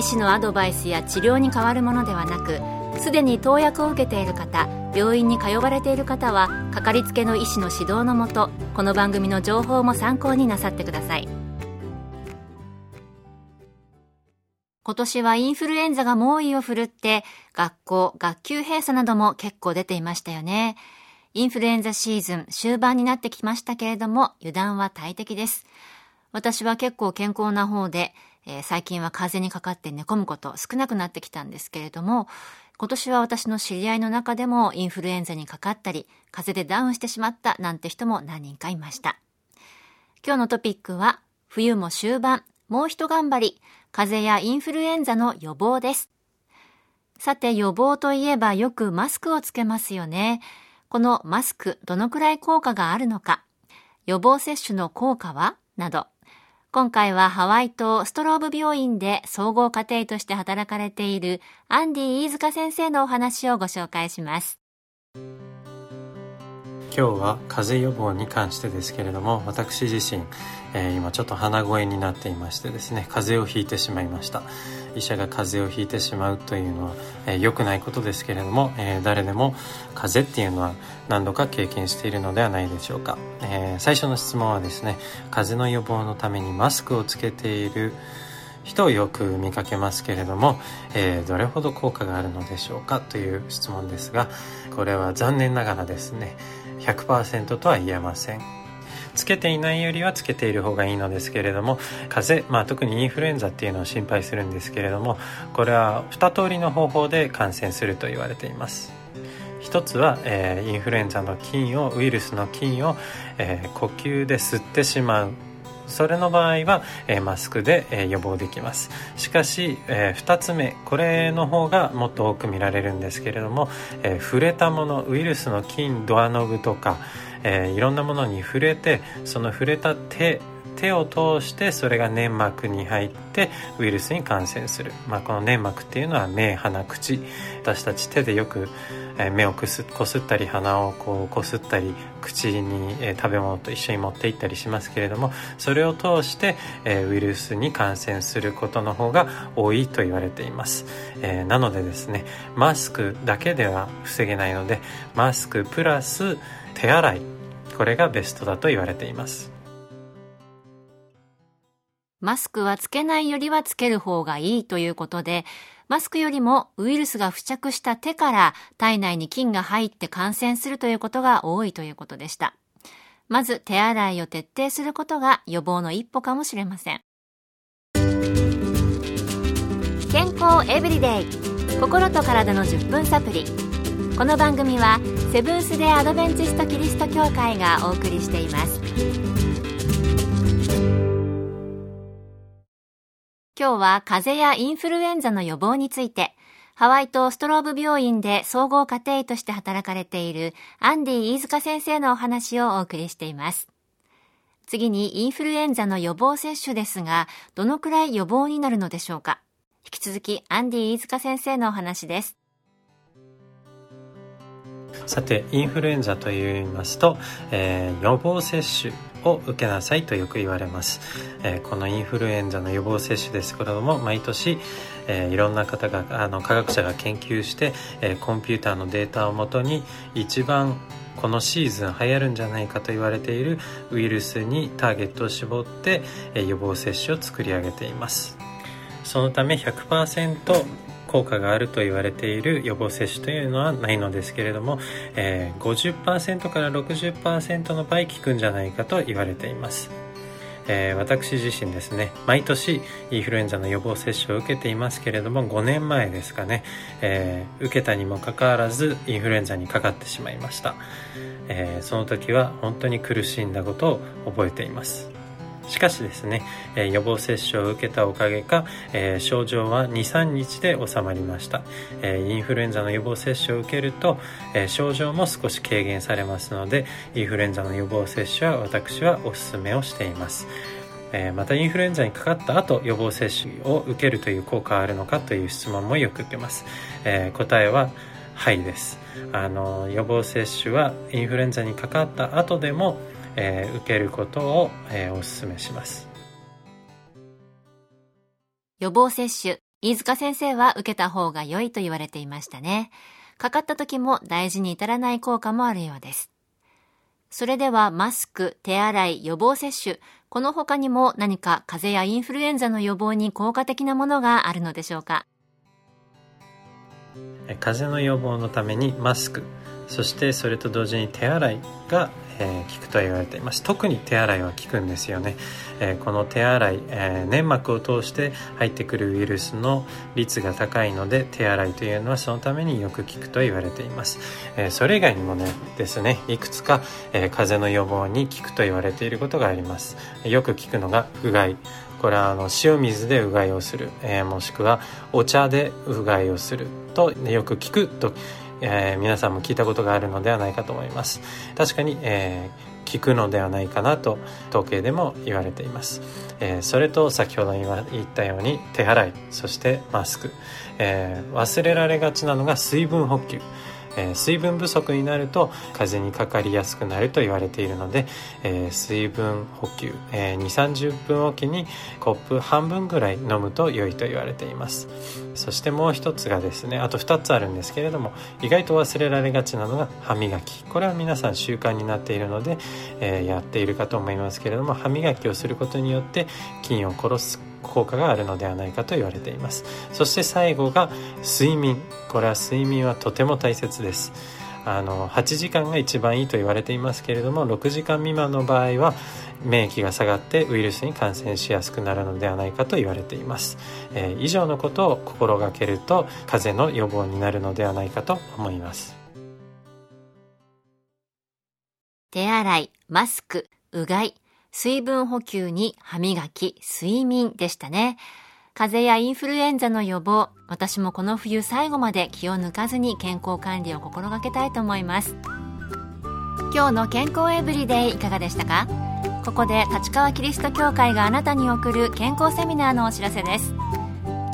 医師のアドバイスや治療に変わるものではなくすでに投薬を受けている方病院に通われている方はかかりつけの医師の指導のもとこの番組の情報も参考になさってください。今年はインフルエンザが猛威を振るって学校学級閉鎖なども結構出ていましたよね。インフルエンザシーズン終盤になってきましたけれども油断は大敵です。私は結構健康な方でえー、最近は風邪にかかって寝込むこと少なくなってきたんですけれども、今年は私の知り合いの中でもインフルエンザにかかったり、風邪でダウンしてしまったなんて人も何人かいました。今日のトピックは、冬も終盤、もう一頑張り、風邪やインフルエンザの予防です。さて予防といえばよくマスクをつけますよね。このマスクどのくらい効果があるのか、予防接種の効果は？など、今回はハワイ島ストローブ病院で総合家庭として働かれているアンディ飯塚先生のお話をご紹介します。今日は風邪予防に関してですけれども私自身、えー、今ちょっと鼻声になっていましてですね風邪をひいてしまいました。医者が風邪をひいてしまうというのは良、えー、くないことですけれども、えー、誰でも風邪っていうのは何度か経験しているのではないでしょうか、え最初の質問はですね風邪の予防のためにマスクをつけている人をよく見かけますけれども、えー、どれほど効果があるのでしょうかという質問ですがこれは残念ながらですね100%とは言えません。つけていないよりはつけている方がいいのですけれども風邪、まあ、特にインフルエンザっていうのを心配するんですけれどもこれは2通りの方法で感染すると言われています。一つは、えー、インフルエンザの菌をウイルスの菌を、えー、呼吸で吸ってしまう。それの場合は、えー、マスクで、えー、予防できます。しかし、えー、2つ目これの方がもっと多く見られるんですけれども、え触れたものウイルスの菌ドアノブとか、えいろんなものに触れてその触れた手手を通してそれが粘膜に入ってウイルスに感染する、まあ、この粘膜っていうのは目鼻口。私たち手でよく目をこすったり鼻をこうこすったり口に食べ物と一緒に持っていったりしますけれどもそれを通してウイルスに感染することの方が多いと言われています。なのでですねマスクだけでは防げないのでマスクプラス手洗い。これがベストだと言われています。マスクはつけないよりはつける方がいいということで、マスクよりもウイルスが付着した手から体内に菌が入って感染するということが多いということでした。まず手洗いを徹底することが予防の一歩かもしれません。健康エブリデイ心と体の10分サプリこの番組はセブンス・デ・アドベンチスト・キリスト教会がお送りしています今日は風邪やインフルエンザの予防について、ハワイ島ストローブ病院で総合家庭医として働かれているアンディ飯塚先生のお話をお送りしています。次にインフルエンザの予防接種ですが、どのくらい予防になるのでしょうか引き続きアンディ飯塚先生のお話です。さてインフルエンザといいますと、えー、予防接種を受けなさいとよく言われます、えー、このインフルエンザの予防接種ですけれども毎年、えー、いろんな方があの科学者が研究して、えー、コンピューターのデータをもとに一番このシーズン流行るんじゃないかと言われているウイルスにターゲットを絞って、え予防接種を作り上げています。そのため100%効果があると言われている予防接種というのはないのですけれども、えー、50%から60%の場合効くんじゃないかと言われています。えー、私自身ですね毎年インフルエンザの予防接種を受けていますけれども5年前ですかね、えー、受けたにもかかわらずインフルエンザにかかってしまいました、えー、その時は本当に苦しんだことを覚えていますしかしですね、え予防接種を受けたおかげか、え症状は23日で収まりました、えインフルエンザの予防接種を受けると、え症状も少し軽減されますのでインフルエンザの予防接種は私はおすすめをしています。えまたインフルエンザにかかった後予防接種を受けるという効果はあるのかという質問もよく受けます、え、答えははいです。あの予防接種はインフルエンザにかかった後でも、えー、受けることを、えー、お勧めします。予防接種飯塚先生は受けた方が良いと言われていましたね。かかった時も大事に至らない効果もあるようです。それではマスク、手洗い、予防接種、この他にも何か風邪やインフルエンザの予防に効果的なものがあるのでしょうか？風邪の予防のためにマスクそしてそれと同時に手洗いが、えー、効くと言われています。特に手洗いは効くんですよね、えー、この手洗い、えー、粘膜を通して入ってくるウイルスの率が高いので手洗いというのはそのためによく効くと言われています、えそれ以外にもねですねいくつか、え風邪の予防に効くと言われていることがあります。よく効くのがうがい。これはあの塩水でうがいをする、え、もしくはお茶でうがいをするとよく聞くと、えー、皆さんも聞いたことがあるのではないかと思います。確かに、えー、聞くのではないかなと統計でも言われています、えー、それと先ほど言ったように手洗いそしてマスク、えー、忘れられがちなのが水分補給。えー、水分不足になると風邪にかかりやすくなると言われているので、えー、水分補給、えー、2 3 0分おきにコップ半分ぐらい飲むと良いと言われています。そしてもう一つがですねあと2つあるんですけれども意外と忘れられがちなのが歯磨き。これは皆さん習慣になっているので、えやっているかと思いますけれども歯磨きをすることによって菌を殺す効果があるのではないかと言われています。そして最後が睡眠。これは睡眠はとても大切です。あの8時間が一番いいと言われていますけれども6時間未満の場合は免疫が下がってウイルスに感染しやすくなるのではないかと言われています、えー、以上のことを心がけると風邪の予防になるのではないかと思います。手洗いマスクうがい。水分補給に歯磨き、睡眠でしたね。風邪やインフルエンザの予防、私もこの冬最後まで気を抜かずに健康管理を心がけたいと思います。今日の健康エブリデイいかがでしたか？ここで立川キリスト教会があなたに送る健康セミナーのお知らせです。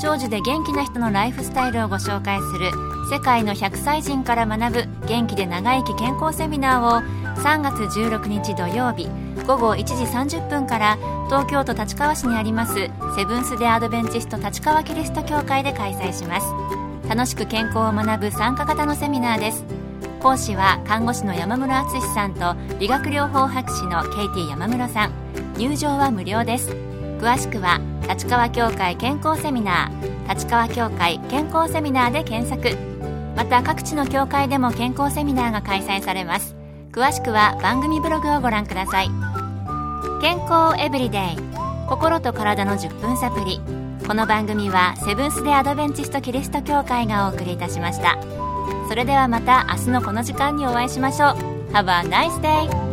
長寿で元気な人のライフスタイルをご紹介する世界の100歳人から学ぶ元気で長生き健康セミナーを3月16日土曜日午後1時30分から東京都立川市にありますセブンス・デ・アドベンチスト立川キリスト教会で開催します。楽しく健康を学ぶ参加型のセミナーです。講師は看護師の山室敦さんと理学療法博士のケイティ山室さん。入場は無料です。詳しくは立川協会健康セミナー立川協会健康セミナーで検索。また各地の協会でも健康セミナーが開催されます。詳しくは番組ブログをご覧ください。健康エブリデイ心と体の10分サプリこの番組はセブンス・デ・アドベンチスト・キリスト教会がお送りいたしました。それではまた明日のこの時間にお会いしましょう。Have a nice day!